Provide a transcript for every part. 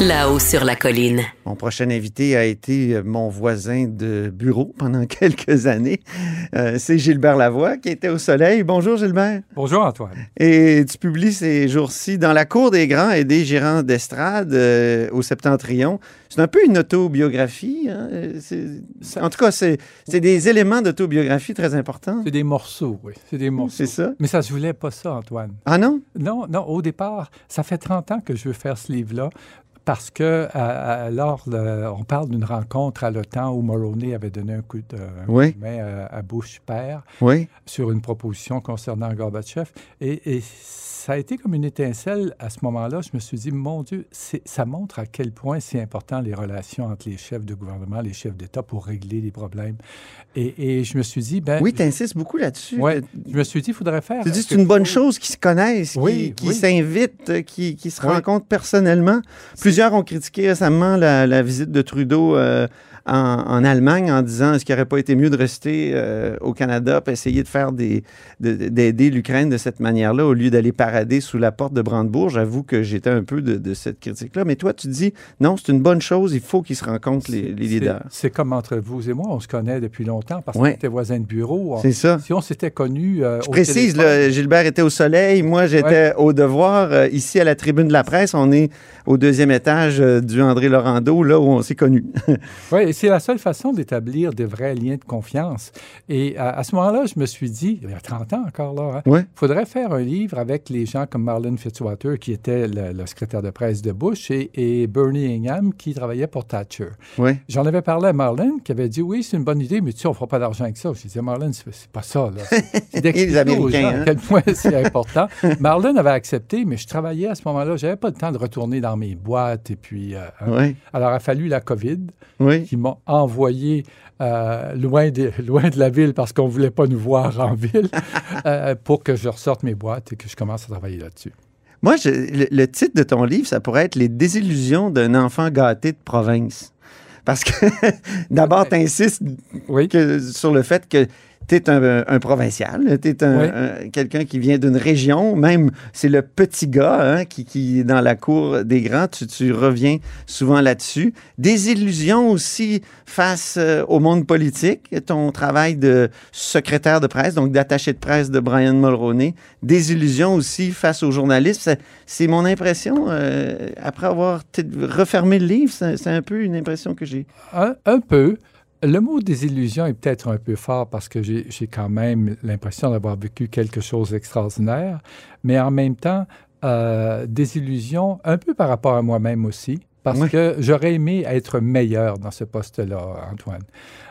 là-haut sur la colline. Mon prochain invité a été mon voisin de bureau pendant quelques années. Euh, c'est Gilbert Lavoie qui était au soleil. Bonjour Gilbert. Bonjour Antoine. Et tu publies ces jours-ci dans la cour des grands et des gérants d'estrade euh, au Septentrion. C'est un peu une autobiographie. hein? C'est- En tout cas, c'est des éléments d'autobiographie très importants. C'est des morceaux, oui. C'est des morceaux. C'est ça? Mais ça se voulait pas ça, Antoine. Ah non? Non, non, au départ, ça fait 30 ans que je veux faire ce livre-là parce que à- à- lors de- on parle d'une rencontre à l'OTAN où Mulroney avait donné un coup de, un Oui. coup de main à, à Bush père Oui. sur une proposition concernant Gorbatchev. Et, et ça a été comme une étincelle à ce moment-là. Je me suis dit, mon Dieu, ça montre à quel point c'est important les relations entre les chefs de gouvernement, les chefs d'État pour régler les problèmes. Et, et je me suis dit, ben, Oui, tu insistes beaucoup là-dessus. Ouais, je me suis dit, il faudrait faire. Tu dis c'est une bonne chose- qu'ils se connaissent, qui- Oui, qui oui. s'invitent, euh, qui, qui se Oui. rencontrent personnellement. Plusieurs ont critiqué récemment la, la visite de Trudeau euh, en, en Allemagne en disant est-ce qu'il n'aurait pas été mieux de rester euh, au Canada et essayer de faire des de- d'aider l'Ukraine de cette manière-là au lieu d'aller parader sous la porte de Brandebourg? J'avoue que j'étais un peu de, de cette critique-là. Mais toi, tu dis non, c'est une bonne chose, il faut qu'ils se rencontrent, les, les leaders. C'est comme entre vous et moi, on se connaît depuis longtemps parce Ouais. qu'on était voisins de bureau. C'est ça. Si on s'était connus. euh, Je au précise, téléphone- là, Gilbert était au soleil, moi j'étais au devoir. Euh, ici à la tribune de la presse, on est au deuxième étage euh, du André Laurando, là où on s'est connus. Oui, c'est la seule façon d'établir des vrais liens de confiance. Et à, à ce moment-là, je me suis dit, il y a 30 ans encore là, il Ouais. faudrait faire un livre avec les gens comme Marlon Fitzwater, qui était le, le secrétaire de presse de Bush, et, et Bernie Ingham, qui travaillait pour Thatcher. J'en avais parlé à Marlon, qui avait dit, oui, c'est une bonne idée, mais tu sais, on ne fera pas d'argent avec ça. Je disais, Marlon, c'est pas ça. C'est- d'expliquer aux gens hein. à quel point c'est important. Marlon avait accepté, mais je travaillais à ce moment-là. J'avais pas le temps de retourner dans mes boîtes. Et puis, euh, Oui. alors, il a fallu la COVID Oui. qui envoyé euh, loin, de, loin de la ville parce qu'on ne voulait pas nous voir en ville euh, pour que je ressorte mes boîtes et que je commence à travailler là-dessus. Moi, je- le, le titre de ton livre, ça pourrait être Les désillusions d'un enfant gâté de province. Parce que d'abord, tu insistes Oui. sur le fait que tu es un, un provincial, tu es un, Oui. un- quelqu'un qui vient d'une région, même c'est le petit gars hein, qui, qui est dans la cour des grands, tu, tu reviens souvent là-dessus. Des illusions aussi face euh, au monde politique, ton travail de secrétaire de presse, donc d'attaché de presse de Brian Mulroney, des illusions aussi face aux journalistes. C'est- mon impression, euh, après avoir refermé le livre, c'est un peu une impression que j'ai. Un, un peu. Le mot désillusion est peut-être un peu fort parce que j'ai quand même l'impression d'avoir vécu quelque chose d'extraordinaire, mais en même temps, euh, désillusion un peu par rapport à moi-même aussi. Parce Oui. que j'aurais aimé être meilleur dans ce poste-là, Antoine.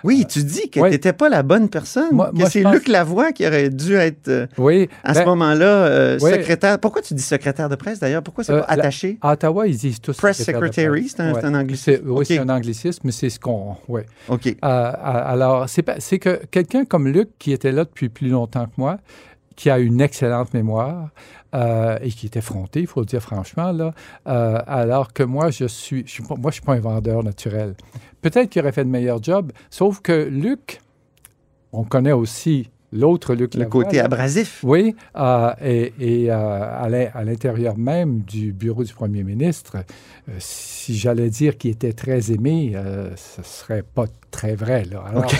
Oui, tu dis que ouais. tu n'étais pas la bonne personne, Moi- que c'est pense- Luc Lavoie qui aurait dû être, euh, Oui. à ben, ce moment-là, euh, secrétaire. Pourquoi tu dis secrétaire de presse, d'ailleurs? Pourquoi c'est Euh, pas la- attaché? À Ottawa, ils disent tous Press secretary, c'est un, Ouais. un anglicisme. Oui, c'est un anglicisme, mais c'est ce qu'on. Oui. OK. Alors, c'est pas- c'est que quelqu'un comme Luc, qui était là depuis plus longtemps que moi, qui a une excellente mémoire euh, et qui est effronté, il faut le dire franchement, là, euh, alors que moi, je suis, suis pas, suis pas un vendeur naturel. Peut-être qu'il aurait fait de meilleur job, sauf que Luc, on connaît aussi l'autre Luc Le Lavoie, côté là. abrasif. Oui, euh, et, et, euh, à l'in- à l'intérieur même du bureau du premier ministre, euh, si j'allais dire qu'il était très aimé, ce serait pas très vrai. Là. Alors,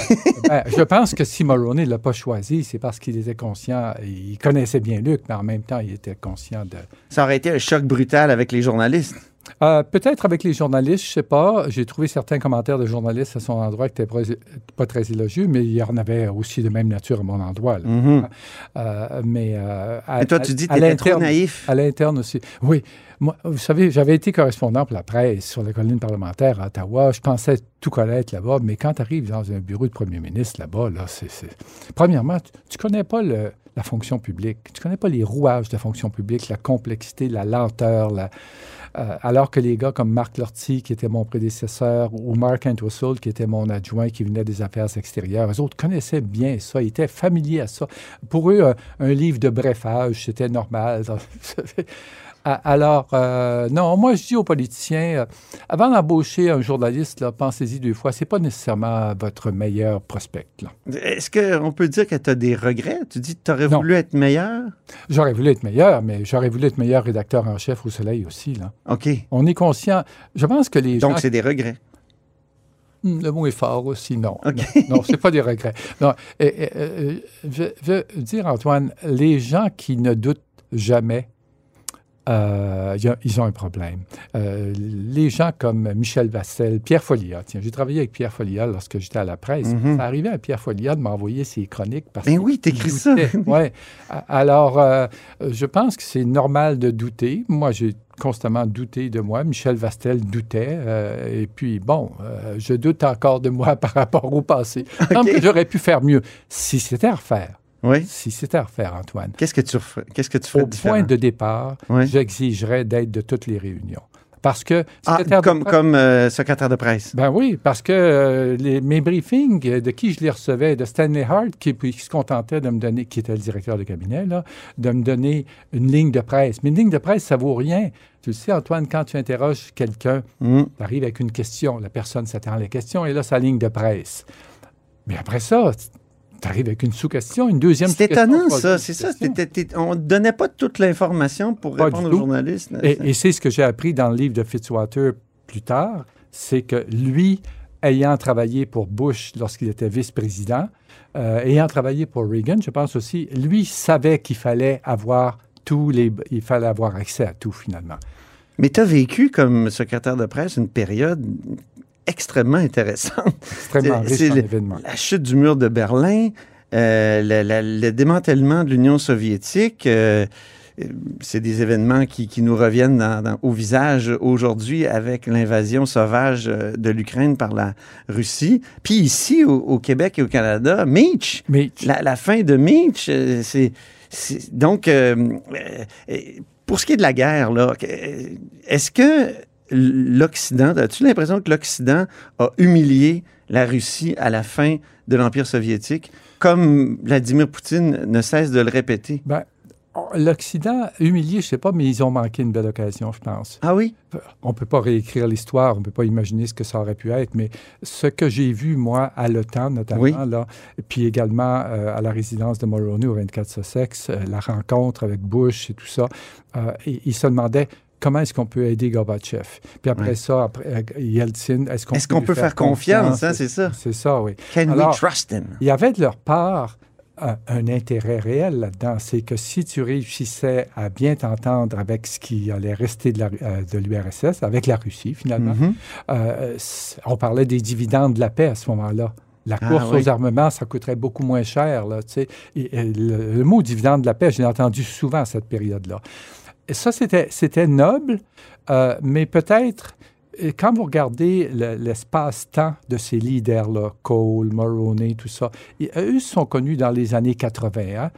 ben, je pense que si Mulroney ne l'a pas choisi, c'est parce qu'il était conscient, il connaissait bien Luc, mais en même temps, il était conscient de... Ça aurait été un choc brutal avec les journalistes. Euh, Peut-être avec les journalistes, je sais pas. J'ai trouvé certains commentaires de journalistes à son endroit qui n'étaient pas très élogieux, mais il y en avait aussi de même nature à mon endroit. là. Mhm. Euh, mais euh, à, Et toi, tu dis que tu trop naïf? À l'interne aussi. Oui. Moi, vous savez, j'avais été correspondant pour la presse sur la colline parlementaire à Ottawa. Je pensais tout connaître là-bas, mais quand tu arrives dans un bureau de premier ministre là-bas, là, c'est. c'est- Premièrement, tu ne connais pas le- la fonction publique. Tu ne connais pas les rouages de la fonction publique, la complexité, la lenteur, la, euh, alors que les gars comme Marc Lortie, qui était mon prédécesseur, ou Mark Entwistle, qui était mon adjoint, qui venait des affaires extérieures, eux autres connaissaient bien ça, ils étaient familiers à ça. Pour eux, un, un livre de brefage, c'était normal. Alors, euh, non, moi, je dis aux politiciens, euh, avant d'embaucher un journaliste, pensez-y deux fois. C'est pas nécessairement votre meilleur prospect. là. Est-ce qu'on peut dire que tu as des regrets? Tu dis que tu aurais Non. voulu être meilleur? J'aurais voulu être meilleur, mais j'aurais voulu être meilleur rédacteur en chef au Soleil aussi. Là. OK. On est conscient. Je pense que les gens Donc, c'est des regrets. Hmm, Le mot est fort aussi, non. OK. Non, non c'est pas des regrets. Non, et, et, euh, je veux dire, Antoine, les gens qui ne doutent jamais, euh, y a- ils ont un problème. Euh, les gens comme Michel Vassel, Pierre Follia, tiens, j'ai travaillé avec Pierre Follia lorsque j'étais à la presse. Mhm. Ça arrivait à Pierre Follia de m'envoyer ses chroniques parce Ben que oui, t'écris ça. oui. Alors, euh, je pense que c'est normal de douter. Moi, j'ai constamment douté de moi. Michel Vastel doutait. euh, et puis, bon, euh, je doute encore de moi par rapport au passé. J'aurais pu faire mieux si c'était à refaire. Oui. Si c'était à refaire, Antoine. Qu'est-ce que tu referais? Qu'est-ce que tu ferais Au différent? point de départ, Oui. j'exigerais d'être de toutes les réunions. Parce que... Ah, comme, presse- comme euh, secrétaire de presse. ben oui, parce que euh, les- mes briefings, euh, de qui je les recevais, de Stanley Hart, qui, se contentait de me donner, qui était le directeur de cabinet, là, de me donner une ligne de presse. Mais une ligne de presse, ça vaut rien. Tu le sais, Antoine, quand tu interroges quelqu'un, Hum. tu arrives avec une question, la personne s'attend à la question, et là, sa ligne de presse. Mais après ça, arrives avec une sous-question, une deuxième C'est étonnant, ça. C'est ça. on ne donnait pas toute l'information pour Pas répondre aux journalistes. Et, et c'est ce que j'ai appris dans le livre de Fitzwater plus tard, c'est que lui, ayant travaillé pour Bush lorsqu'il était vice-président, euh, ayant travaillé pour Reagan, je pense aussi, lui savait qu'il fallait avoir tous les, il fallait avoir accès à tout finalement. Mais tu as vécu comme secrétaire de presse une période extrêmement intéressante. Extrêmement riche en le- événements. La chute du mur de Berlin, euh, le, la- le démantèlement de l'Union soviétique, euh, euh, c'est des événements qui, qui nous reviennent dans- dans- au visage aujourd'hui avec l'invasion sauvage de l'Ukraine par la Russie. Puis ici, au, au Québec et au Canada, Meach, Mais la, la fin de Meach, c'est... Donc, euh, pour ce qui est de la guerre, là, est-ce que l'Occident, as-tu l'impression que l'Occident a humilié la Russie à la fin de l'Empire soviétique, comme Vladimir Poutine ne cesse de le répéter? ben, l'Occident, humilié, je sais pas, mais ils ont manqué une belle occasion, je pense. Ah oui? On ne peut pas réécrire l'histoire, on ne peut pas imaginer ce que ça aurait pu être, mais ce que j'ai vu, moi, à l'OTAN notamment, Oui. là, puis également euh, à la résidence de Mulroney au 24 Sussex, euh, la rencontre avec Bush et tout ça, euh, et- il se demandait comment est-ce qu'on peut aider Gorbatchev? Puis après ça, après, euh, Yeltsin, est-ce qu'on peut, qu'on lui peut faire confiance, hein, c'est ça? C'est ça, oui. Can Alors- we trust him? Il y avait de leur part un, un intérêt réel là-dedans. C'est que si tu réussissais à bien t'entendre avec ce qui allait rester de euh, l'URSS, avec la Russie finalement, Mhm. euh, c- on parlait des dividendes de la paix à ce moment-là. La Ah, course oui. aux armements, ça coûterait beaucoup moins cher. Là. Et, et le, le mot dividende de la paix, je l'ai entendu souvent à cette période-là. Ça, c'était noble, euh, mais peut-être, euh, quand vous regardez le- l'espace-temps de ces leaders-là, Cole, Mulroney, tout ça, et, eux sont connus dans les années 80. hein.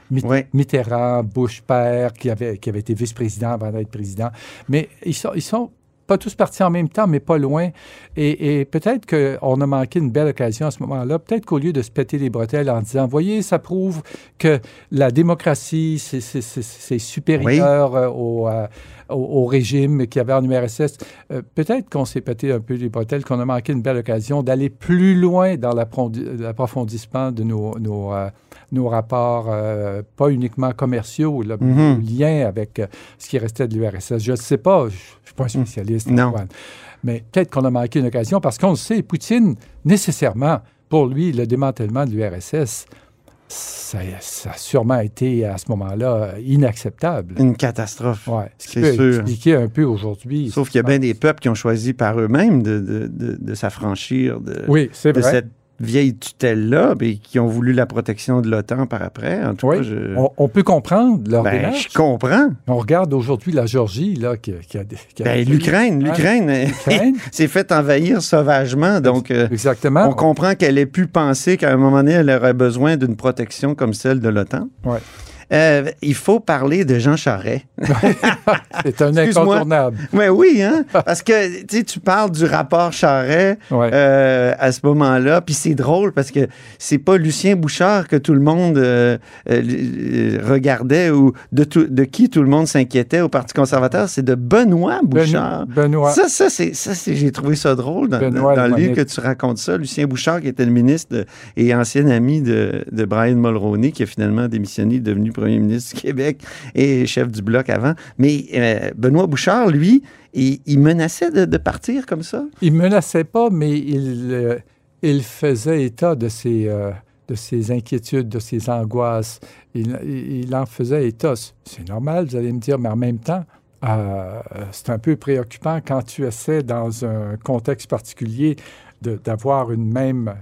Mitterrand, Bush père, qui avait, qui avait été vice-président avant d'être président. Mais ils sont, ils sont pas tous partis en même temps, mais pas loin. Et, peut-être qu'on a manqué une belle occasion à ce moment-là. Peut-être qu'au lieu de se péter les bretelles en disant, voyez, ça prouve que la démocratie, c'est supérieur euh, au, euh, au, au régime qu'il y avait en URSS, euh, peut-être qu'on s'est pété un peu les bretelles, qu'on a manqué une belle occasion d'aller plus loin dans l'approfondissement de nos, nos, euh, nos rapports, euh, pas uniquement commerciaux, Mhm. nos liens avec ce qui restait de l'URSS. Je ne sais pas, je ne suis pas un spécialiste. Non. Antoine. Mais peut-être qu'on a manqué une occasion parce qu'on le sait, Poutine, nécessairement, pour lui, le démantèlement de l'URSS, ça, ça a sûrement été à ce moment-là inacceptable. Une catastrophe. Ouais. Ce qui peut sûr. expliquer un peu aujourd'hui. Sauf qu'il y a bien des peuples qui ont choisi par eux-mêmes de, de, de, de s'affranchir de, Oui, de cette vieille tutelle-là, et qui ont voulu la protection de l'OTAN par après. En tout Oui. cas, je, On, on peut comprendre leur ben, démarche. je comprends. On regarde aujourd'hui la Géorgie, là, qui, qui a, qui a- Ben, L'Ukraine, l'Ukraine s'est fait envahir sauvagement, donc euh, exactement. on comprend qu'elle ait pu penser qu'à un moment donné, elle aurait besoin d'une protection comme celle de l'OTAN. Ouais. Euh, il faut parler de Jean Charest. C'est un incontournable. Ouais, oui, hein? Parce que tu parles du rapport Charret Ouais. euh, à ce moment-là, puis c'est drôle parce que c'est pas Lucien Bouchard que tout le monde euh, regardait ou de, tout- de qui tout le monde s'inquiétait au Parti conservateur, c'est de Benoît Bouchard. Ben- Benoît. Ça, ça, c'est, ça c'est, j'ai trouvé ça drôle dans, Benoît dans le livre que tu racontes ça. Lucien Bouchard, qui était le ministre de- et ancien ami de, de Brian Mulroney, qui a finalement démissionné, devenu premier ministre du Québec et chef du Bloc avant. Mais euh, Benoît Bouchard, lui, il, menaçait de, partir comme ça? Il menaçait pas, mais il, euh, il faisait état de ses, euh, de ses inquiétudes, de ses angoisses. Il, il- en faisait état. C'est normal, vous allez me dire, mais en même temps, c'est un peu préoccupant quand tu essaies, dans un contexte particulier, d'avoir une même.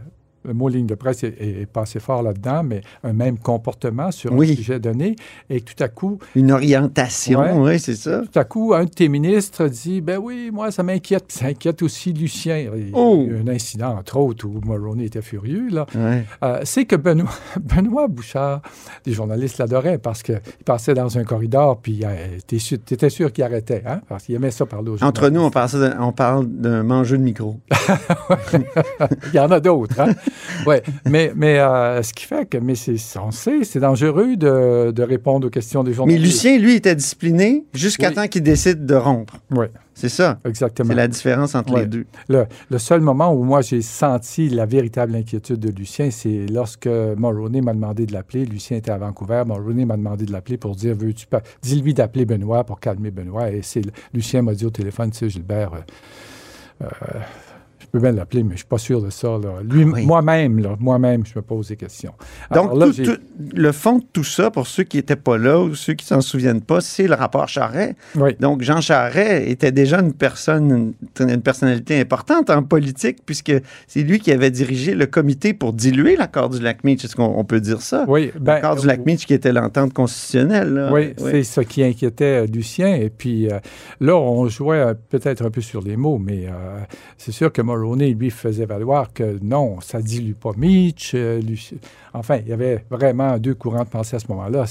Le mot ligne de presse est, est- est passé fort là-dedans, mais un même comportement sur Oui. un sujet donné, et tout à coup, Une orientation, Ouais. oui, c'est ça. tout à coup, un de tes ministres dit Ben oui, moi, ça m'inquiète. Ça inquiète aussi Lucien. Il y a Oh! eu un incident, entre autres, où Mulroney était furieux. Là. Ouais. Euh, c'est que Benoît, Benoît Bouchard, les journalistes l'adoraient parce qu'il passait dans un corridor, puis euh, sûr- t'étais sûr qu'il arrêtait, hein, parce qu'il aimait ça parler aux Entre nous, on de- on parle d'un mangeux de micro. Il y en a d'autres. Hein? ouais. Mais, mais euh, ce qui fait que, mais c'est, sait, c'est dangereux de, de répondre aux questions des Mais journalistes. Lucien, lui, était discipliné jusqu'à Oui. temps qu'il décide de rompre. Oui, C'est ça. exactement. C'est la différence entre Ouais. les deux. Le, le seul moment où moi j'ai senti la véritable inquiétude de Lucien, c'est lorsque Mulroney m'a demandé de l'appeler. Lucien était à Vancouver. Mulroney m'a demandé de l'appeler pour dire veux-tu pas. Dis-lui d'appeler Benoît pour calmer Benoît. Et c'est Lucien m'a dit au téléphone tu sais, Gilbert, euh, euh, peux bien l'appeler, mais je suis pas sûr de ça. oui. moi-même, là, moi-même, je me pose des questions. Donc, Alors là, tout- j'ai- tout- le fond de tout ça, pour ceux qui n'étaient pas là ou ceux qui s'en souviennent pas, c'est le rapport Charret. oui. Donc, Jean Charret était déjà une personne, une, une personnalité importante en politique, puisque c'est lui qui avait dirigé le comité pour diluer l'accord du Lac-Meach. Est-ce qu'on on peut dire ça? Oui, ben, L'accord du Lac-Meach qui était l'entente constitutionnelle. là. Oui, c'est ce qui inquiétait euh, Lucien. Et puis euh, là, on jouait euh, peut-être un peu sur les mots, mais euh, c'est sûr que Mulroney, lui, faisait valoir que non, ça dilue pas Mitch. euh, Enfin, il y avait vraiment deux courants de pensée à ce moment-là.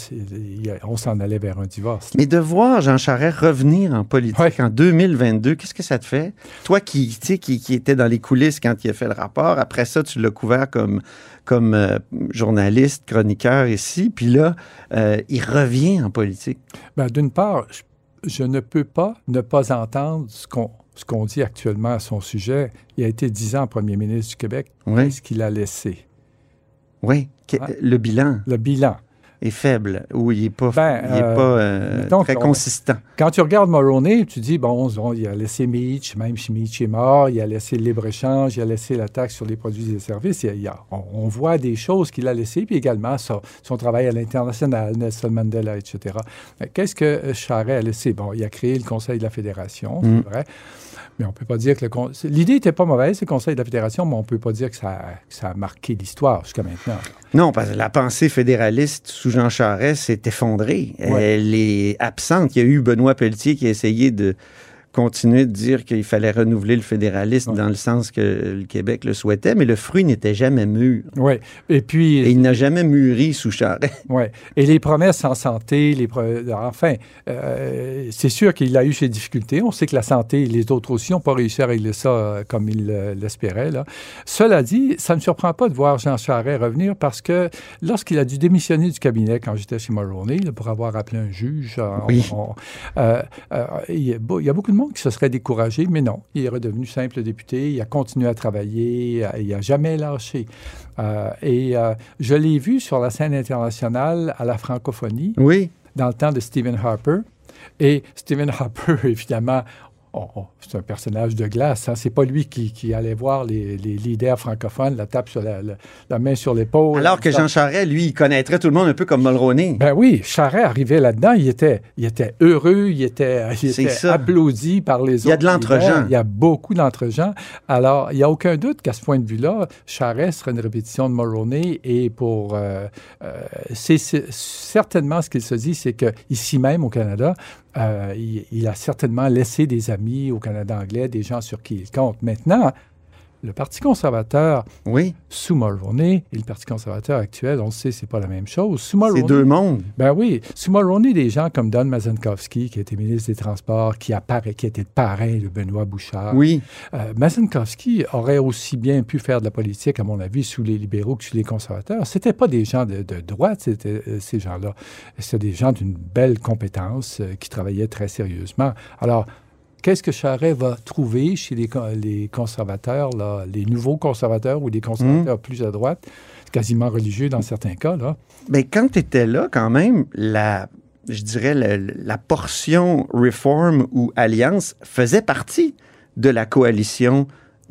On s'en allait vers un divorce. Mais de voir Jean Charest revenir en politique Ouais. en 2022, qu'est-ce que ça te fait? Toi qui, tu sais, qui, qui étais dans les coulisses quand il a fait le rapport, après ça, tu l'as couvert comme, comme euh, journaliste, chroniqueur ici, puis là, euh, il revient en politique. Ben, D'une part, je, je ne peux pas ne pas entendre ce qu'on ce qu'on dit actuellement à son sujet. Il a été dix ans premier ministre du Québec. Oui, Qu'est-ce qu'il a laissé? oui. Que- Ah. Le bilan Le bilan. Est faible, ou il n'est pas, Ben, il est euh, pas euh, mettons très consistant. Quand tu regardes Mulroney, tu dis, bon, bon, il a laissé Mitch, même si Mitch est mort, il a laissé le libre-échange, il a laissé la taxe sur les produits et services. Il a- on, on voit des choses qu'il a laissées, puis également son, son travail à l'international, Nelson Mandela, etc. Qu'est-ce que euh, Charest a laissé? Bon, il a créé le Conseil de la Fédération, Mm. c'est vrai. Mais on peut pas dire que le... L'idée n'était pas mauvaise, le Conseil de la Fédération, mais on peut pas dire que ça, a- que ça a marqué l'histoire jusqu'à maintenant. Non, parce que la pensée fédéraliste sous Jean Charest s'est effondrée. Ouais. Elle est absente. Il y a eu Benoît Pelletier qui a essayé de continuer de dire qu'il fallait renouveler le fédéralisme Ouais. dans le sens que le Québec le souhaitait, mais le fruit n'était jamais mûr. Oui. Et puis... Et il n'a jamais mûri sous Charest. Oui. Et les promesses en santé, les pro- enfin, euh, c'est sûr qu'il a eu ses difficultés. On sait que la santé et les autres aussi n'ont pas réussi à régler ça euh, comme il euh, l'espérait. là. Cela dit, ça ne me surprend pas de voir Jean Charest revenir parce que lorsqu'il a dû démissionner du cabinet quand j'étais chez Mulroney là, pour avoir appelé un juge, euh, Oui. on- euh, euh, il, y a, beau- il y a beaucoup de monde qui se serait découragé, mais non. Il est redevenu simple député, il a continué à travailler, euh, il n'a jamais lâché. Euh, et euh, je l'ai vu sur la scène internationale à la francophonie Oui. dans le temps de Stephen Harper. Et Stephen Harper, évidemment, oh, oh, c'est un personnage de glace. Hein. C'est pas lui qui, qui allait voir les, les leaders francophones, la tape sur la, la- la main sur l'épaule. Alors que Jean Charest, lui, il connaîtrait tout le monde un peu comme Mulroney. ben oui, Charest arrivait là-dedans, il était, il était heureux, il était, il applaudi par les autres. Il y a de l'entre-gens. Il y a beaucoup d'entre-gens. Alors, il n'y a aucun doute qu'à ce point de vue-là, Charest serait une répétition de Mulroney et pour... euh, euh, c'est certainement ce qu'il se dit, c'est qu'ici même au Canada, il, il a certainement laissé des amis au Canada anglais, des gens sur qui il compte. Maintenant, le Parti conservateur Oui, sous Mulroney et le Parti conservateur actuel, on le sait, c'est pas la même chose. Sous c'est deux mondes. ben oui, sous Mulroney, des gens comme Don Mazenkowski, qui était ministre des Transports, qui, apparaît, qui était le parrain de Benoît Bouchard. Oui, Euh, Mazenkowski aurait aussi bien pu faire de la politique, à mon avis, sous les libéraux que sous les conservateurs. C'était pas des gens de, de droite, c'était euh, ces gens-là. C'était des gens d'une belle compétence euh, qui travaillaient très sérieusement. Alors, qu'est-ce que Charest va trouver chez les, co- les conservateurs, là, les nouveaux conservateurs ou les conservateurs plus à droite, quasiment religieux dans certains cas, là? Quand tu étais là, quand même, la, je dirais, la portion Reform ou Alliance faisait partie de la coalition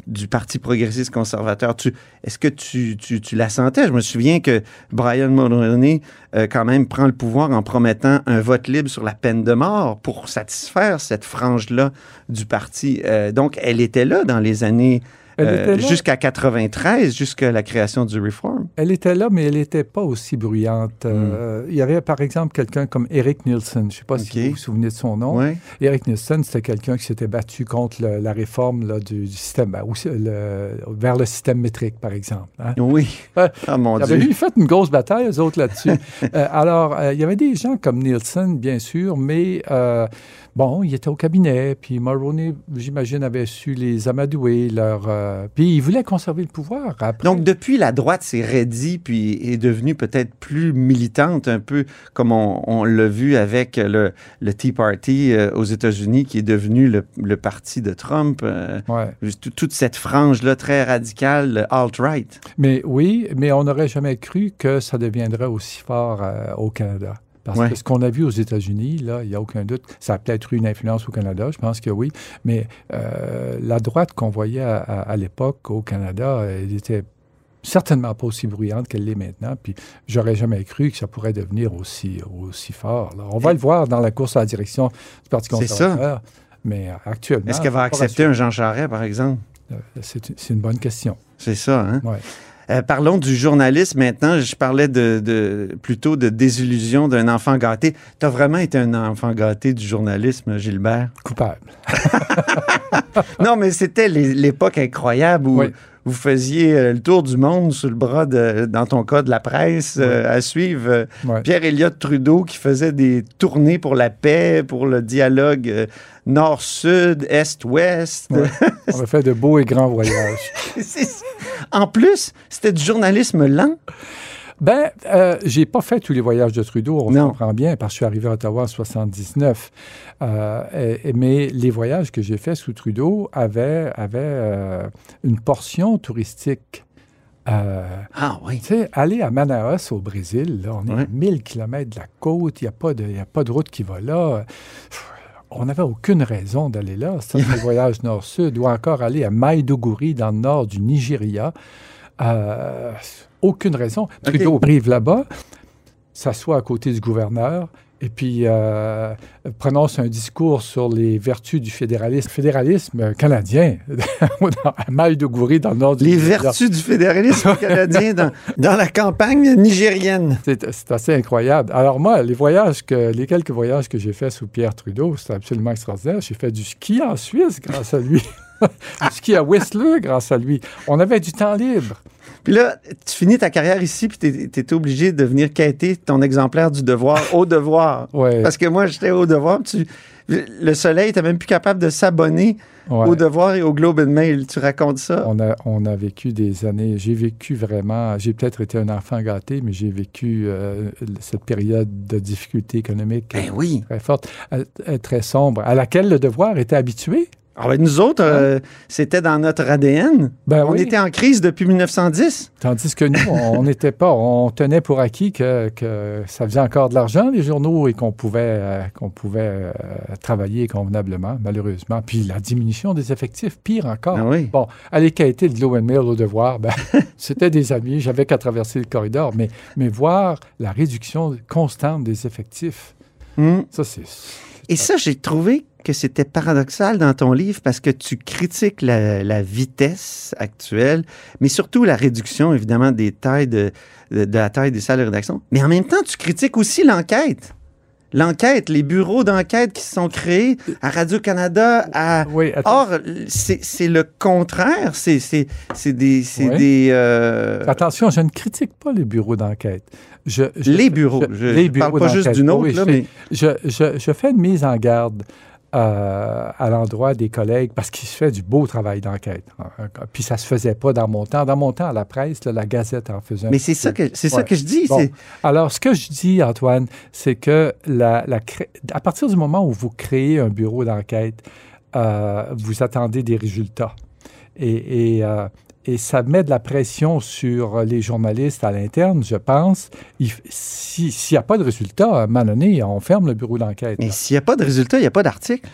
du Parti progressiste conservateur. Est-ce que tu, la sentais? Je me souviens que Brian Mulroney, euh, quand même, prend le pouvoir en promettant un vote libre sur la peine de mort pour satisfaire cette frange-là du parti. Euh, donc, elle était là dans les années euh, jusqu'à 93, jusqu'à la création du Reform. Elle était là, mais elle n'était pas aussi bruyante. Euh, Il y avait, par exemple, quelqu'un comme Eric Nielsen. Je ne sais pas si vous vous souvenez de son nom. Eric Nielsen, c'était quelqu'un qui s'était battu contre le- la réforme là, du, du système, ben, le- vers le système métrique, par exemple. hein. Oui. Ah, mon Dieu. eu fait une grosse bataille, eux autres, là-dessus. Euh, alors, euh, il y avait des gens comme Nielsen, bien sûr, mais bon, il était au cabinet, puis Mulroney, j'imagine, avait su les amadouer, leur, euh, puis il voulait conserver le pouvoir. Après. Donc, depuis, la droite s'est raidie puis est devenue peut-être plus militante, un peu comme on, on l'a vu avec le, le Tea Party euh, aux États-Unis, qui est devenu le, le parti de Trump. euh, Ouais. tout- toute cette frange-là très radicale, le alt-right. Mais oui, mais on n'aurait jamais cru que ça deviendrait aussi fort euh, au Canada. Parce Ouais. que ce qu'on a vu aux États-Unis, là, il n'y a aucun doute, ça a peut-être eu une influence au Canada, je pense que oui, mais euh, la droite qu'on voyait à, à- à l'époque au Canada, elle était certainement pas aussi bruyante qu'elle l'est maintenant, puis j'aurais jamais cru que ça pourrait devenir aussi, aussi fort. là. On va le voir dans la course à la direction du Parti C'est ça. conservateur, mais actuellement... Est-ce qu'elle va accepter un Jean Charest, par exemple? Euh, C'est c'est une bonne question. C'est ça, hein? Ouais. Euh, parlons du journalisme maintenant. Je parlais de, de- plutôt de désillusion d'un enfant gâté. Tu as vraiment été un enfant gâté du journalisme, Gilbert? Coupable. Non, mais c'était l'époque incroyable où Oui. Vous faisiez euh, le tour du monde sous le bras, de, dans ton cas, de la presse, euh, à suivre. euh, Ouais. Pierre Elliott Trudeau qui faisait des tournées pour la paix, pour le dialogue euh, nord-sud, est-ouest. Ouais. On a fait de beaux et grands voyages. En plus, c'était du journalisme lent. Ben, euh, j'ai pas fait tous les voyages de Trudeau, on Non. comprend bien, parce que je suis arrivé à Ottawa en 79. Euh, et- mais les voyages que j'ai faits sous Trudeau avaient, avaient euh, une portion touristique. Euh, Ah oui. tu sais, aller à Manaus au Brésil, là, on est à 1000 km de la côte, il n'y a, pas de- y a pas de route qui va là. Pff, On n'avait aucune raison d'aller là. C'est un voyage nord-sud. Ou encore aller à Maïdougouri, dans le nord du Nigeria. Aucune raison. Trudeau arrive là-bas, s'assoit à côté du gouverneur, et puis euh, prononce un discours sur les vertus du fédéralisme, fédéralisme canadien, à Maïdougouri, dans le nord du Les vertus du fédéralisme canadien dans, dans la campagne nigérienne. C'est c'est assez incroyable. Alors moi, les voyages que, les quelques voyages que j'ai faits sous Pierre Trudeau, c'était absolument extraordinaire. J'ai fait du ski en Suisse grâce à lui. du ski à Whistler grâce à lui. On avait du temps libre. Puis là, tu finis ta carrière ici, puis tu obligé de venir quêter ton exemplaire du devoir au devoir. Ouais, Parce que moi, j'étais au devoir, tu, le soleil, tu même plus capable de s'abonner ouais. au devoir et au Globe and Mail. Tu racontes ça? On a, on a vécu des années. J'ai vécu vraiment. J'ai peut-être été un enfant gâté, mais j'ai vécu euh, cette période de difficulté économique Ben oui. très forte, euh, très sombre, à laquelle le devoir était habitué. Ah ben, nous autres, euh, c'était dans notre ADN. Ben On oui. était en crise depuis 1910. Tandis que nous, on n'était pas, on tenait pour acquis que, que ça faisait encore de l'argent, les journaux, et qu'on pouvait, euh, qu'on pouvait euh, travailler convenablement, malheureusement. Puis la diminution des effectifs, pire encore. Ah oui. Bon, aller quêter le Globe and Mail au devoir, ben, c'était des amis, j'avais qu'à traverser le corridor, mais, mais voir la réduction constante des effectifs, Hum. ça c'est... Et ça, j'ai trouvé que c'était paradoxal dans ton livre parce que tu critiques la, vitesse actuelle, mais surtout la réduction, évidemment, des tailles de, de, de la taille des salles de rédaction. Mais en même temps, tu critiques aussi l'enquête. L'enquête, les bureaux d'enquête qui se sont créés à Radio-Canada. À... Oui. Or, c'est le contraire. C'est des... Oui. des euh, Attention, je ne critique pas les bureaux d'enquête. Je- je- les bureaux. je- Je les ne parle bureaux pas juste d'une autre, Oui, là, je, mais... je, je- je fais une mise en garde euh, à l'endroit des collègues parce qu'il se fait du beau travail d'enquête. Puis ça se faisait pas dans mon temps. Dans mon temps, à la presse, là, la Gazette en faisait un Mais c'est ça que c'est ça que je dis. Bon. Alors, ce que je dis, Antoine, c'est que la, la cré- à partir du moment où vous créez un bureau d'enquête, euh, vous attendez des résultats. Et, et, euh, et ça met de la pression sur les journalistes à l'interne, je pense. Si- S'il n'y a pas de résultat, à un moment donné, on ferme le bureau d'enquête. Mais s'il n'y a pas de résultat, il n'y a pas d'article.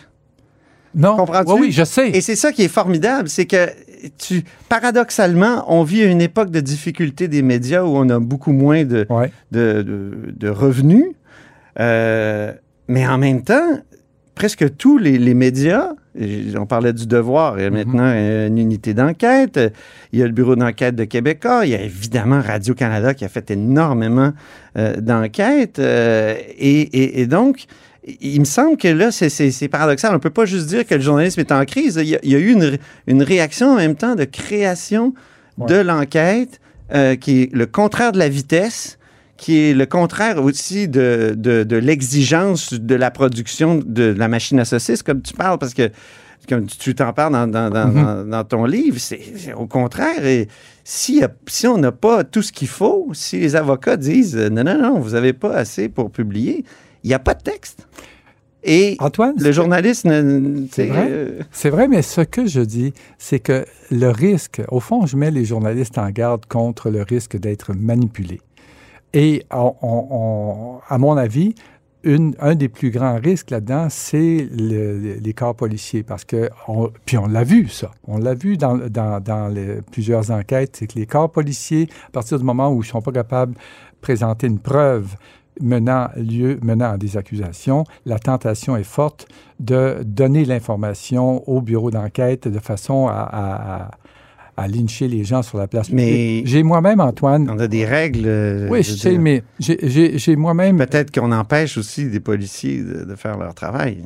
Non, comprends-tu? oui, oui, je sais. Et c'est ça qui est formidable, c'est que tu, paradoxalement, on vit à une époque de difficulté des médias où on a beaucoup moins de, Ouais. de, de- de revenus. Euh, mais en même temps, presque tous les, les médias, on parlait du devoir, il y a Mhm. maintenant une unité d'enquête, il y a le bureau d'enquête de Québécois, il y a évidemment Radio-Canada qui a fait énormément euh, d'enquêtes. euh, et, et- et donc, il me semble que là, c'est- paradoxal. On ne peut pas juste dire que le journalisme est en crise. Il y a, il y a eu une, une réaction en même temps de création de l'enquête euh, qui est le contraire de la vitesse, qui est le contraire aussi de, de, de l'exigence de la production de la machine à saucisses, comme tu parles, parce que comme tu t'en parles dans, dans, Mhm. dans ton livre, c'est au contraire. Et si, si on n'a pas tout ce qu'il faut, si les avocats disent euh, non, non, non, vous n'avez pas assez pour publier, il n'y a pas de texte. Et Antoine, le journaliste, C'est vrai? euh, C'est vrai, mais ce que je dis, c'est que le risque, au fond, je mets les journalistes en garde contre le risque d'être manipulés. Et à mon avis, un des plus grands risques là-dedans, c'est le- les corps policiers. Parce que, puis on l'a vu, ça. On l'a vu dans, plusieurs enquêtes, c'est que les corps policiers, à partir du moment où ils ne sont pas capables de présenter une preuve menant, lieu, menant à des accusations, la tentation est forte de donner l'information au bureau d'enquête de façon à- à- lyncher les gens sur la place Mais-. J'ai moi-même, Antoine, on a des règles. euh, oui, je sais, dire. mais j'ai- moi-même Peut-être qu'on empêche aussi des policiers de, de faire leur travail.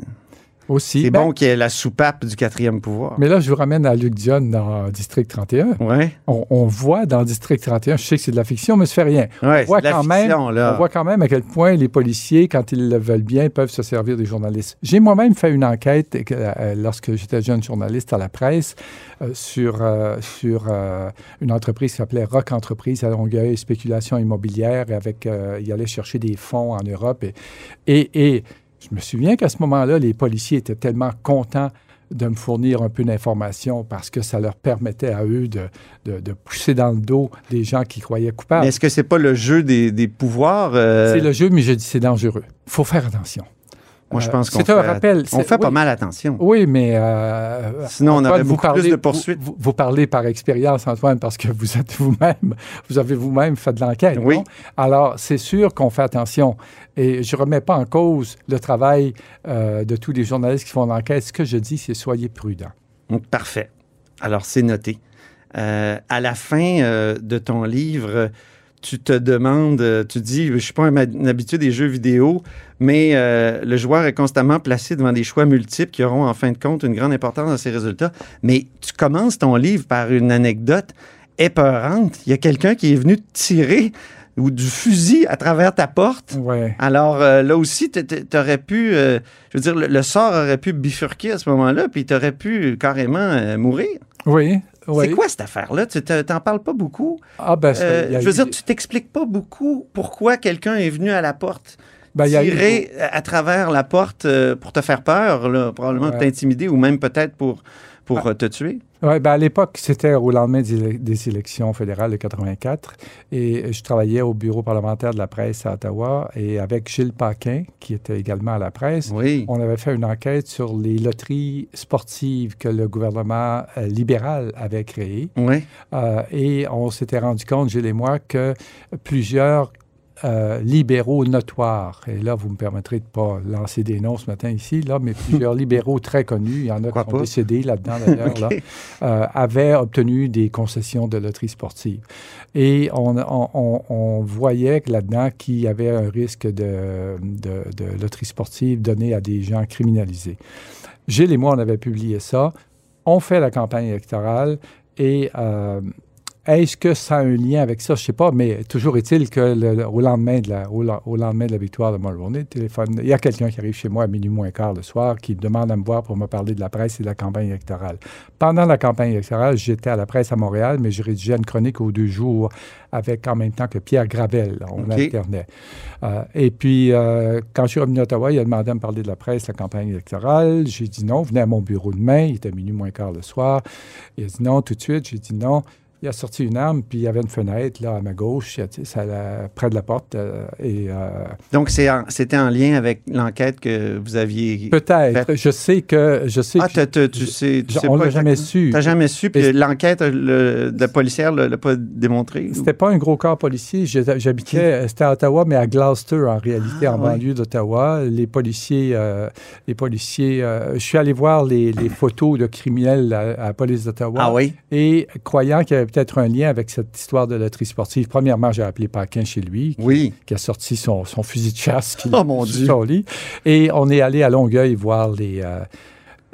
Aussi. C'est Ben, bon qu'il y ait la soupape du quatrième pouvoir. Mais là, je vous ramène à Luc Dion dans District 31. Ouais, On, on voit dans District 31, je sais que c'est de la fiction, mais ça fait rien. ouais, on, voit quand même, fiction, là. on voit quand même à quel point les policiers, quand ils le veulent bien, peuvent se servir des journalistes. J'ai moi-même fait une enquête euh, lorsque j'étais jeune journaliste à la presse euh, sur, euh, sur euh, une entreprise qui s'appelait Rock Entreprise à Longueuil, spéculation immobilière, avec, euh, il allait chercher des fonds en Europe. Et, et, et je me souviens qu'à ce moment-là, les policiers étaient tellement contents de me fournir un peu d'informations parce que ça leur permettait à eux de, de, de pousser dans le dos des gens qui croyaient coupables. Mais est-ce que c'est pas le jeu des, des pouvoirs? euh, C'est le jeu, mais je dis c'est dangereux. Il faut faire attention. Moi, je Euh, pense qu'on fait, rappel. on fait pas oui. mal attention. Oui, mais euh, Sinon, on aurait vous beaucoup parlez- plus de poursuites. Vous, vous parlez par expérience, Antoine, parce que vous êtes vous-même, vous avez vous-même fait de l'enquête. Oui. non? Alors, c'est sûr qu'on fait attention. Et je ne remets pas en cause le travail euh, de tous les journalistes qui font l'enquête. Ce que je dis, c'est soyez prudents. Donc, Parfait. Alors, c'est noté. Euh, à la fin de ton livre, tu te demandes, euh, tu dis, je ne suis pas un, un habitué des jeux vidéo, mais euh, le joueur est constamment placé devant des choix multiples qui auront en fin de compte une grande importance dans ses résultats. Mais tu commences ton livre par une anecdote épeurante. Il y a quelqu'un qui est venu te tirer ou du fusil à travers ta porte. Ouais. Alors euh, là aussi, tu aurais pu, euh, je veux dire, le, le sort aurait pu bifurquer à ce moment-là, puis tu aurais pu carrément euh, mourir. Oui. C'est quoi cette affaire-là? Tu te- t'en parles pas beaucoup. Ah, ben, ça- Euh, a je veux eu- dire, tu t'expliques pas beaucoup pourquoi quelqu'un est venu à la porte, ben, eu- tirer à travers la porte euh, pour te faire peur, là, probablement Ouais. t'intimider ou même peut-être pour, pour Ah. euh, te tuer? Oui, ben à l'époque, c'était au lendemain des, élec- des élections fédérales de 84 et je travaillais au bureau parlementaire de la presse à Ottawa et avec Gilles Paquin, qui était également à la presse, Oui. on avait fait une enquête sur les loteries sportives que le gouvernement euh, libéral avait créées Oui. Euh, et on s'était rendu compte, Gilles et moi, que plusieurs euh, libéraux notoires. Et là, vous me permettrez de ne pas lancer des noms ce matin ici, là, mais plusieurs libéraux très connus, il y en a qui sont décédés là-dedans d'ailleurs, là, euh, avaient obtenu des concessions de loterie sportive. Et on, on, on voyait là-dedans qu'il y avait un risque de, de, de loterie sportive donnée à des gens criminalisés. Gilles et moi, on avait publié ça. On fait la campagne électorale et euh, est-ce que ça a un lien avec ça? Je ne sais pas, mais toujours est-il que le, au, lendemain de la, au, au, lendemain de la victoire de Mulroney, téléphone, il y a quelqu'un qui arrive chez moi à minuit moins quart le soir qui demande à me voir pour me parler de la presse et de la campagne électorale. Pendant la campagne électorale, j'étais à la presse à Montréal, mais je rédigeais une chronique aux deux jours avec en même temps que Pierre Gravel. On okay. alternait. Euh, et puis, euh, quand je suis revenu à Ottawa, il a demandé à me parler de la presse, la campagne électorale. J'ai dit non. Venez à mon bureau demain. Il était minuit moins quart le soir. Il a dit non tout de suite. J'ai dit non il a sorti une arme, puis il y avait une fenêtre là, à ma gauche, ça, là, près de la porte. Euh, et, euh, Donc, c'était en, en, lien avec l'enquête que vous aviez Peut-être. Je sais que... Je sais ah, que, tu sais, tu sais On l'a jamais su. Tu jamais su, puis l'enquête de la policière ne l'a pas démontré? C'était pas un gros corps policier. J'habitais, c'était à Ottawa, mais à Gloucester, en réalité, ah, en banlieue d'Ottawa. Les policiers... Euh, les policiers je suis allé voir les, les photos de criminels à, à la police d'Ottawa. Ah oui? Et croyant qu'il y avait peut-être un lien avec cette histoire de loterie sportive. Premièrement, j'ai appelé Paquin chez lui, qui, oui. qui a sorti son, son, fusil de chasse qui oh, mon Dieu. son lit. Et on est allé à Longueuil voir les, euh,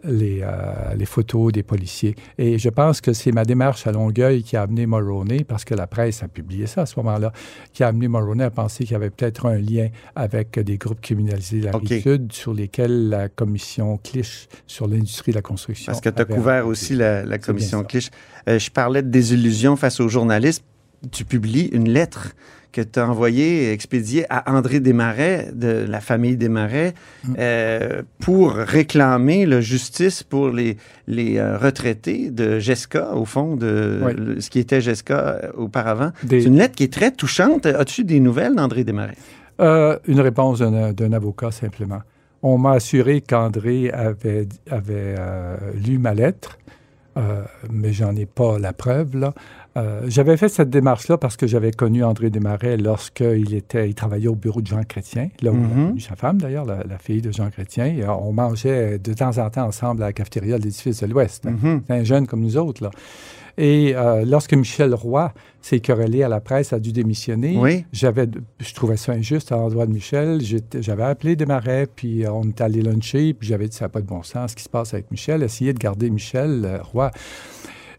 les, euh, les, photos des policiers. Et je pense que c'est ma démarche à Longueuil qui a amené Mulroney, parce que la presse a publié ça à ce moment-là, qui a amené Mulroney à penser qu'il y avait peut-être un lien avec des groupes criminalisés de la okay. Rive-Sud sur lesquels la commission Clich sur l'industrie de la construction. Parce que tu as couvert aussi la, la commission Clich. Euh, je parlais de désillusion face aux journalistes. Tu publies une lettre que tu as envoyé, expédié à André Desmarais, de la famille Desmarais, mm. euh, pour réclamer la justice pour les, les euh, retraités de GESCA, au fond, de oui. le, ce qui était GESCA auparavant. Des... C'est une lettre qui est très touchante. As-tu des nouvelles d'André Desmarais? Une réponse d'un avocat, simplement. On m'a assuré qu'André avait, avait lu ma lettre. Euh, mais j'en ai pas la preuve. Là. Euh, j'avais fait cette démarche-là parce que j'avais connu André Desmarais lorsqu'il était, il travaillait au bureau de Jean Chrétien, là où mm -hmm. a connu sa femme d'ailleurs, la, la, fille de Jean Chrétien. Et on mangeait de temps en temps ensemble à la cafétéria de l'édifice de l'Ouest. Mm -hmm. un jeune comme nous autres. Là. Et euh, lorsque Michel Roy s'est querellé à la presse, a dû démissionner, oui. j'avais, je trouvais ça injuste à l'endroit de Michel. J'avais appelé Desmarais, puis on est allé luncher, puis j'avais dit ça n'a pas de bon sens ce qui se passe avec Michel. Essayer de garder Michel euh, Roy.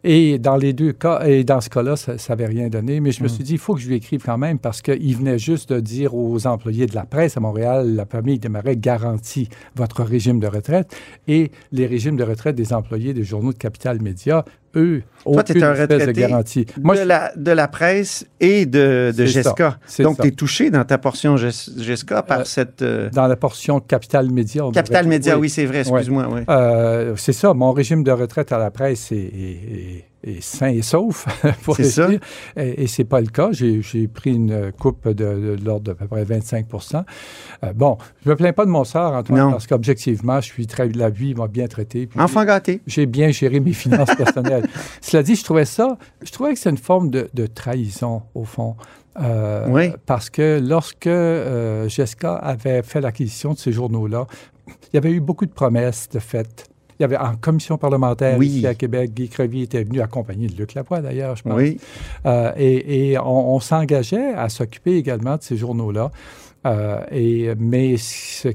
Et dans les deux cas, et dans ce cas-là, ça n'avait rien donné. Mais je me Mm. suis dit, il faut que je lui écrive quand même parce qu'il venait juste de dire aux employés de la presse à Montréal, la famille Desmarais garantit votre régime de retraite. Et les régimes de retraite des employés des journaux de Capital Média, eux, Toi, tu es un retraité de, garantie. Moi, de, la, de la presse et de, de GESCA. Donc, tu es touché dans ta portion GESCA par Euh, cette... euh, Dans la portion Capital Média. Capital Média, oui, c'est vrai, excuse-moi. Euh, c'est ça, mon régime de retraite à la presse est, est- est- est sain et sauf, pour le dire. Et, et c'est pas le cas. J'ai pris une coupe de, de, de l'ordre d'à peu près 25% Euh, Bon, je me plains pas de mon sort, Antoine, Non. parce qu'objectivement, je suis très, la vie m'a bien traité. puis Enfant gâté. j'ai bien géré mes finances personnelles. Cela dit, je trouvais ça, je trouvais que c'est une forme de, de trahison, au fond. Euh, Oui. Parce que lorsque euh, Jessica avait fait l'acquisition de ces journaux-là, il y avait eu beaucoup de promesses de faites. Il y avait en commission parlementaire Oui. ici à Québec, Guy Crevier était venu accompagné de Luc Lavoie, d'ailleurs, je pense. Oui. Euh, et et on, on s'engageait à s'occuper également de ces journaux-là. Euh, et, mais ça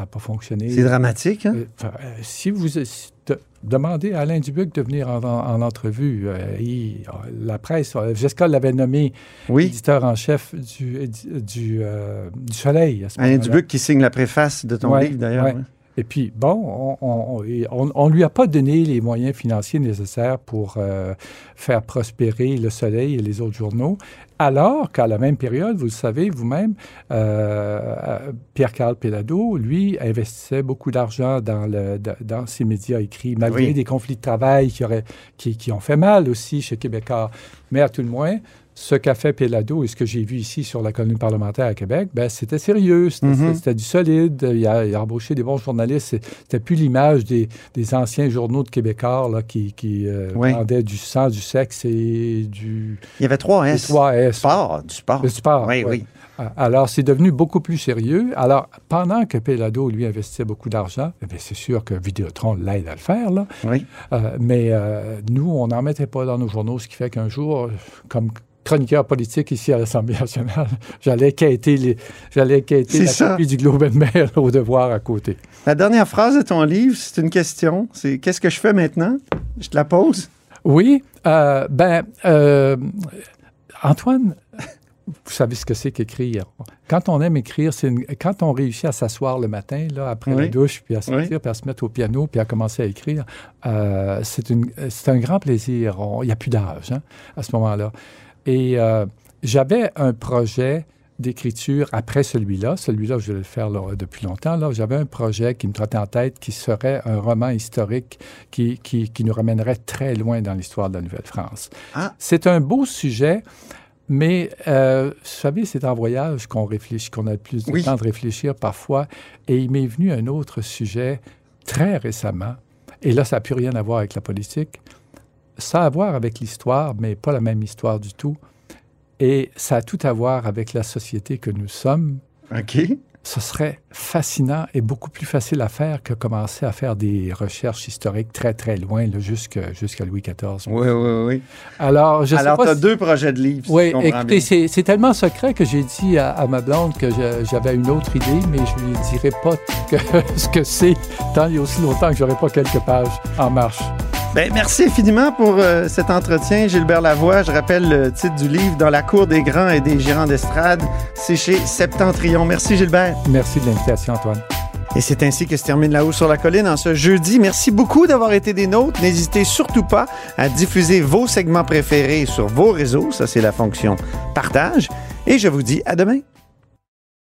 n'a pas fonctionné. C'est dramatique, hein? Euh, enfin, si vous si de- demandez à Alain Dubuc de venir en, en- en entrevue, euh, il- la presse, Jessica l'avait nommé Oui. éditeur en chef du, du, euh, du Soleil. à ce Alain. Dubuc qui signe la préface de ton Ouais, livre, d'ailleurs. ouais. oui. Et puis, bon, on ne lui a pas donné les moyens financiers nécessaires pour euh, faire prospérer Le Soleil et les autres journaux, alors qu'à la même période, vous le savez vous-même, euh, Pierre-Carl Pelado, lui, investissait beaucoup d'argent dans, le, dans ses médias écrits, malgré Oui. des conflits de travail qui, auraient, qui, qui ont fait mal aussi chez Québécois. Mais à tout le moins, ce qu'a fait Pelado et ce que j'ai vu ici sur la colonne parlementaire à Québec, ben, c'était sérieux, c'était Mhm. c'était du solide. Il a, il a embauché des bons journalistes. C'était plus l'image des, des anciens journaux de Québécois là, qui, qui euh, Oui. vendaient du sang, du sexe et du Il y avait trois S. 3 S. Sport, du sport. Le sport. Oui, ouais. oui. Alors, c'est devenu beaucoup plus sérieux. Alors, pendant que Pelado, lui, investissait beaucoup d'argent, eh c'est sûr que Vidéotron l'aide à le faire, là. Oui. Euh, mais euh, nous, on n'en mettait pas dans nos journaux, ce qui fait qu'un jour, comme chroniqueur politique ici à l'Assemblée nationale, j'allais quêter, les, j'allais la ça. copie du Globe and Mail au devoir à côté. La dernière phrase de ton livre, c'est une question. C'est qu'est-ce que je fais maintenant? Je te la pose. Oui, euh, ben, euh, Antoine, vous savez ce que c'est qu'écrire. Quand on aime écrire, c'est une- quand on réussit à s'asseoir le matin, là, après la Oui. douche, puis à sortir, Oui. puis à se mettre au piano, puis à commencer à écrire, euh, c'est une- un grand plaisir. On- Il n'y a plus d'âge hein, à ce moment-là. Et euh, j'avais un projet d'écriture après celui-là. Celui-là, je vais le faire là, depuis longtemps. Là, j'avais un projet qui me trottait en tête, qui serait un roman historique qui, qui, qui nous ramènerait très loin dans l'histoire de la Nouvelle-France. Ah. C'est un beau sujet, mais euh, vous savez, c'est en voyage qu'on réfléchit, qu'on a le plus de Oui. temps de réfléchir parfois. Et il m'est venu un autre sujet très récemment. Et là, ça n'a plus rien à voir avec la politique. Ça a à voir avec l'histoire, mais pas la même histoire du tout. Et ça a tout à voir avec la société que nous sommes. OK. Ce serait fascinant et beaucoup plus facile à faire que commencer à faire des recherches historiques très, très loin, jusqu'à Louis XIV. Oui, oui, oui. Alors, je Alors, tu as si- deux projets de livres. si oui, comprends écoutez, c'est tellement secret que j'ai dit à, à ma blonde que j'avais une autre idée, mais je lui dirai pas que, ce que c'est tant il y a aussi longtemps que j'aurai pas quelques pages en marche. Ben, merci infiniment pour euh, cet entretien, Gilbert Lavoie. Je rappelle le titre du livre Dans la cour des grands et des gérants d'estrade. C'est chez Septentrion. Merci, Gilbert. Merci de l'invitation, Antoine. Et c'est ainsi que se termine La Haut sur la Colline en ce jeudi. Merci beaucoup d'avoir été des nôtres. N'hésitez surtout pas à diffuser vos segments préférés sur vos réseaux. Ça, c'est la fonction partage. Et je vous dis à demain.